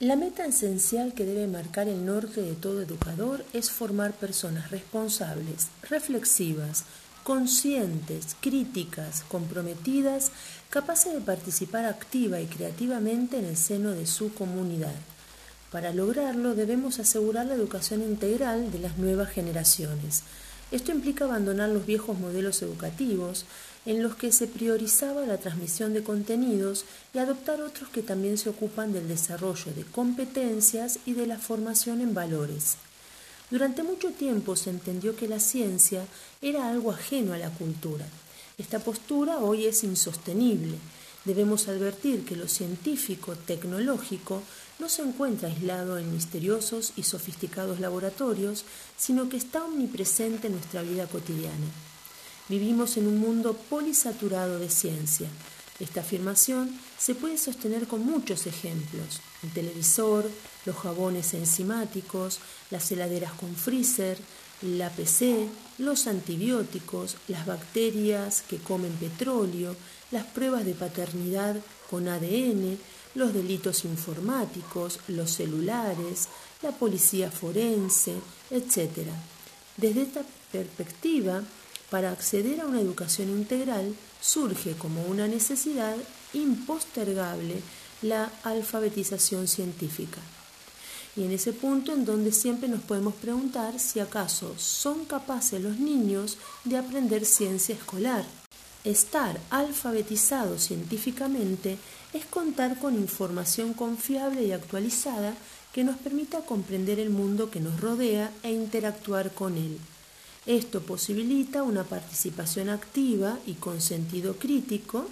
La meta esencial que debe marcar el norte de todo educador es formar personas responsables, reflexivas, conscientes, críticas, comprometidas, capaces de participar activa y creativamente en el seno de su comunidad. Para lograrlo debemos asegurar la educación integral de las nuevas generaciones. Esto implica abandonar los viejos modelos educativos en los que se priorizaba la transmisión de contenidos y adoptar otros que también se ocupan del desarrollo de competencias y de la formación en valores. Durante mucho tiempo se entendió que la ciencia era algo ajeno a la cultura. Esta postura hoy es insostenible. Debemos advertir que lo científico tecnológico no se encuentra aislado en misteriosos y sofisticados laboratorios, sino que está omnipresente en nuestra vida cotidiana. Vivimos en un mundo polisaturado de ciencia. Esta afirmación se puede sostener con muchos ejemplos. El televisor, los jabones enzimáticos, las heladeras con freezer, la PC, los antibióticos, las bacterias que comen petróleo, las pruebas de paternidad con ADN, los delitos informáticos, los celulares, la policía forense, etc. Desde esta perspectiva, para acceder a una educación integral surge como una necesidad impostergable la alfabetización científica. Y en ese punto en donde siempre nos podemos preguntar si acaso son capaces los niños de aprender ciencia escolar. Estar alfabetizado científicamente es contar con información confiable y actualizada que nos permita comprender el mundo que nos rodea e interactuar con él. Esto posibilita una participación activa y con sentido crítico,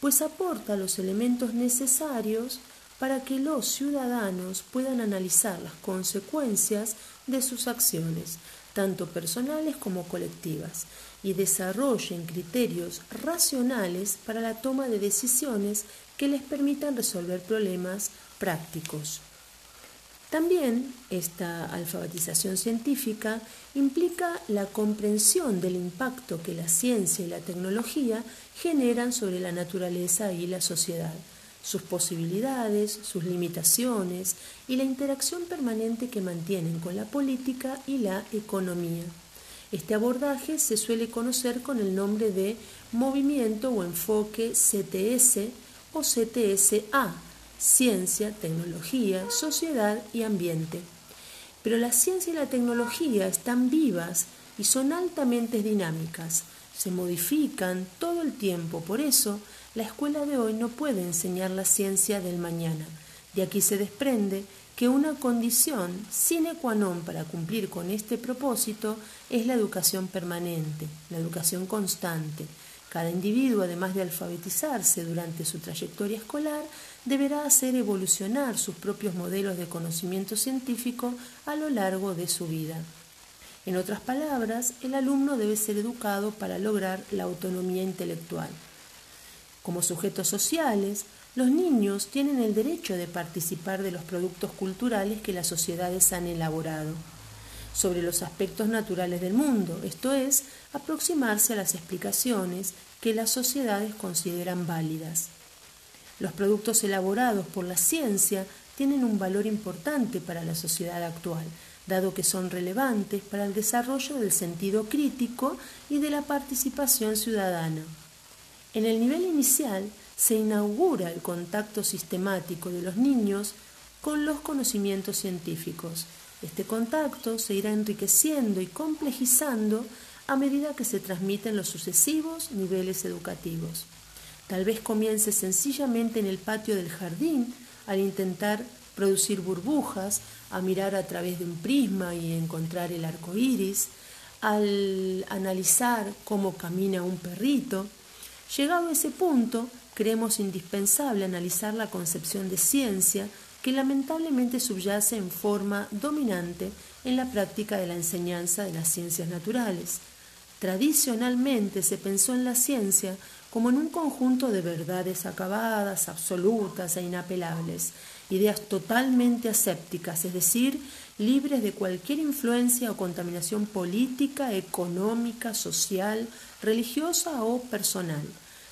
pues aporta los elementos necesarios para que los ciudadanos puedan analizar las consecuencias de sus acciones, tanto personales como colectivas, y desarrollen criterios racionales para la toma de decisiones que les permitan resolver problemas prácticos. También esta alfabetización científica implica la comprensión del impacto que la ciencia y la tecnología generan sobre la naturaleza y la sociedad, sus posibilidades, sus limitaciones y la interacción permanente que mantienen con la política y la economía. Este abordaje se suele conocer con el nombre de movimiento o enfoque CTS o CTSA ciencia, tecnología, sociedad y ambiente. Pero la ciencia y la tecnología están vivas y son altamente dinámicas, se modifican todo el tiempo, por eso la escuela de hoy no puede enseñar la ciencia del mañana. De aquí se desprende que una condición sine qua non para cumplir con este propósito es la educación permanente, la educación constante, cada individuo, además de alfabetizarse durante su trayectoria escolar, deberá hacer evolucionar sus propios modelos de conocimiento científico a lo largo de su vida. En otras palabras, el alumno debe ser educado para lograr la autonomía intelectual. Como sujetos sociales, los niños tienen el derecho de participar de los productos culturales que las sociedades han elaborado sobre los aspectos naturales del mundo, esto es, aproximarse a las explicaciones que las sociedades consideran válidas. Los productos elaborados por la ciencia tienen un valor importante para la sociedad actual, dado que son relevantes para el desarrollo del sentido crítico y de la participación ciudadana. En el nivel inicial se inaugura el contacto sistemático de los niños con los conocimientos científicos, este contacto se irá enriqueciendo y complejizando a medida que se transmiten los sucesivos niveles educativos. Tal vez comience sencillamente en el patio del jardín al intentar producir burbujas, a mirar a través de un prisma y encontrar el arco iris, al analizar cómo camina un perrito. Llegado a ese punto, creemos indispensable analizar la concepción de ciencia que lamentablemente subyace en forma dominante en la práctica de la enseñanza de las ciencias naturales. Tradicionalmente se pensó en la ciencia como en un conjunto de verdades acabadas, absolutas e inapelables, ideas totalmente asépticas, es decir, libres de cualquier influencia o contaminación política, económica, social, religiosa o personal.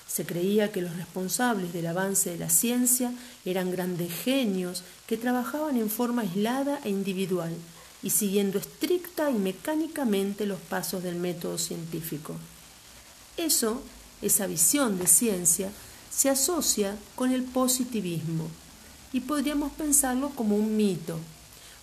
Se creía que los responsables del avance de la ciencia eran grandes genios que trabajaban en forma aislada e individual y siguiendo estricta y mecánicamente los pasos del método científico. Eso, esa visión de ciencia, se asocia con el positivismo y podríamos pensarlo como un mito.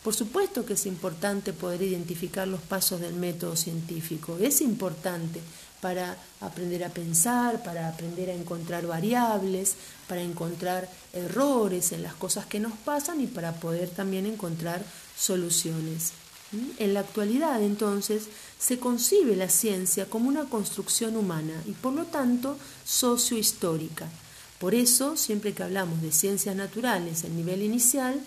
Por supuesto que es importante poder identificar los pasos del método científico, es importante, para aprender a pensar, para aprender a encontrar variables, para encontrar errores en las cosas que nos pasan y para poder también encontrar soluciones. En la actualidad, entonces, se concibe la ciencia como una construcción humana y, por lo tanto, sociohistórica. Por eso, siempre que hablamos de ciencias naturales en nivel inicial,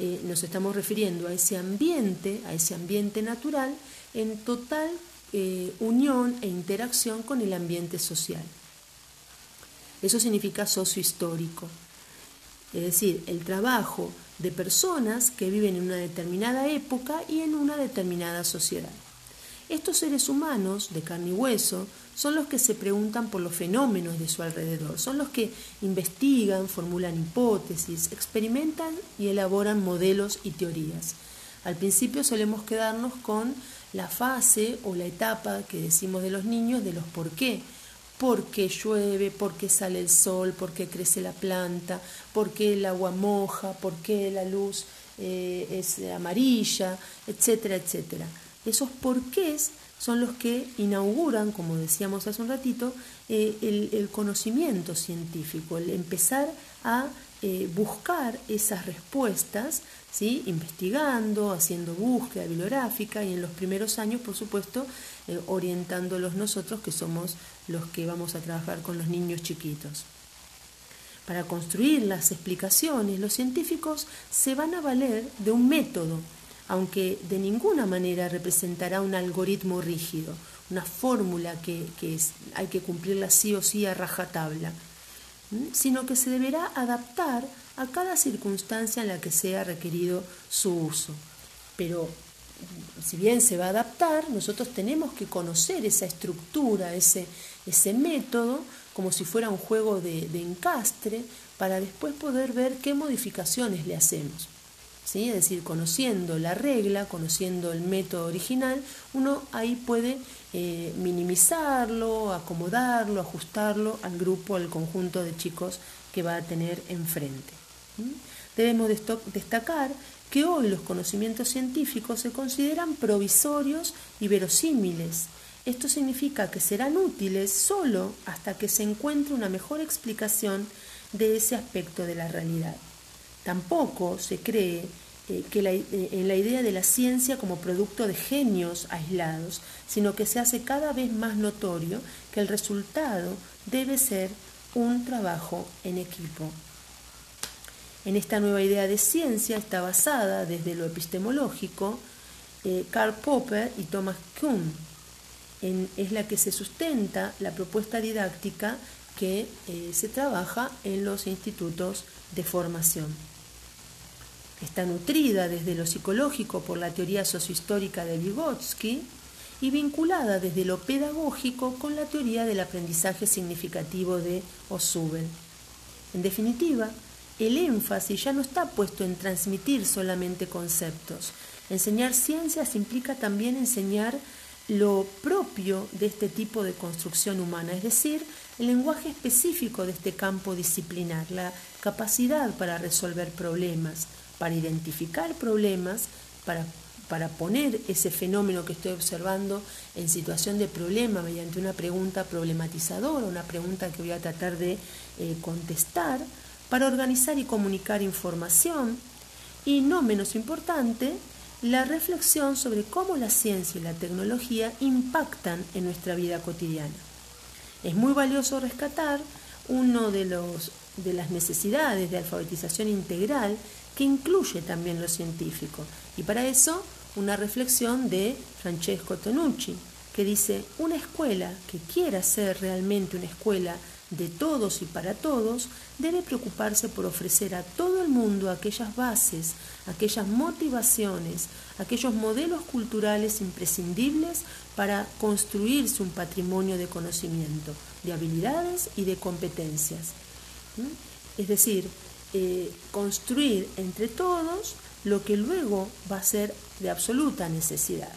eh, nos estamos refiriendo a ese ambiente, a ese ambiente natural, en total eh, unión e interacción con el ambiente social. Eso significa sociohistórico, es decir, el trabajo de personas que viven en una determinada época y en una determinada sociedad. Estos seres humanos de carne y hueso son los que se preguntan por los fenómenos de su alrededor, son los que investigan, formulan hipótesis, experimentan y elaboran modelos y teorías. Al principio solemos quedarnos con la fase o la etapa que decimos de los niños de los por qué. ¿Por qué llueve? ¿Por qué sale el sol? ¿Por qué crece la planta? ¿Por qué el agua moja? ¿Por qué la luz eh, es amarilla? Etcétera, etcétera. Esos porqués son los que inauguran, como decíamos hace un ratito, eh, el, conocimiento científico, el empezar a eh, buscar esas respuestas ¿sí? investigando, haciendo búsqueda bibliográfica y en los primeros años, por supuesto, eh, orientándolos nosotros, que somos los que vamos a trabajar con los niños chiquitos. Para construir las explicaciones, los científicos se van a valer de un método, aunque de ninguna manera representará un algoritmo rígido, una fórmula que, hay que cumplirla sí o sí a rajatabla, sino que se deberá adaptar a cada circunstancia en la que sea requerido su uso. Pero si bien se va a adaptar, nosotros tenemos que conocer esa estructura, ese, ese método, como si fuera un juego de, encastre, para después poder ver qué modificaciones le hacemos. ¿Sí? Es decir, conociendo la regla, conociendo el método original, uno ahí puede eh, minimizarlo, acomodarlo, ajustarlo al grupo, al conjunto de chicos que va a tener enfrente. Debemos destacar que hoy los conocimientos científicos se consideran provisorios y verosímiles. Esto significa que serán útiles solo hasta que se encuentre una mejor explicación de ese aspecto de la realidad. Tampoco se cree eh, que eh, en la idea de la ciencia como producto de genios aislados, sino que se hace cada vez más notorio que el resultado debe ser un trabajo en equipo. En esta nueva idea de ciencia está basada desde lo epistemológico eh, Karl Popper y Thomas Kuhn. es la que se sustenta la propuesta didáctica que eh, se trabaja en los institutos de formación. Está nutrida desde lo psicológico por la teoría sociohistórica de Vygotsky y vinculada desde lo pedagógico con la teoría del aprendizaje significativo de Osubel. En definitiva, el énfasis ya no está puesto en transmitir solamente conceptos. Enseñar ciencias implica también enseñar lo propio de este tipo de construcción humana, es decir, el lenguaje específico de este campo disciplinar, la capacidad para resolver problemas, para identificar problemas, para, para poner ese fenómeno que estoy observando en situación de problema mediante una pregunta problematizadora, una pregunta que voy a tratar de eh, contestar, para organizar y comunicar información y, no menos importante, la reflexión sobre cómo la ciencia y la tecnología impactan en nuestra vida cotidiana. Es muy valioso rescatar uno de, de las necesidades de alfabetización integral que incluye también lo científico. Y para eso, una reflexión de Francesco Tonucci, que dice, una escuela que quiera ser realmente una escuela de todos y para todos, debe preocuparse por ofrecer a todo el mundo aquellas bases, aquellas motivaciones, aquellos modelos culturales imprescindibles para construirse un patrimonio de conocimiento, de habilidades y de competencias. Es decir, eh, construir entre todos lo que luego va a ser de absoluta necesidad.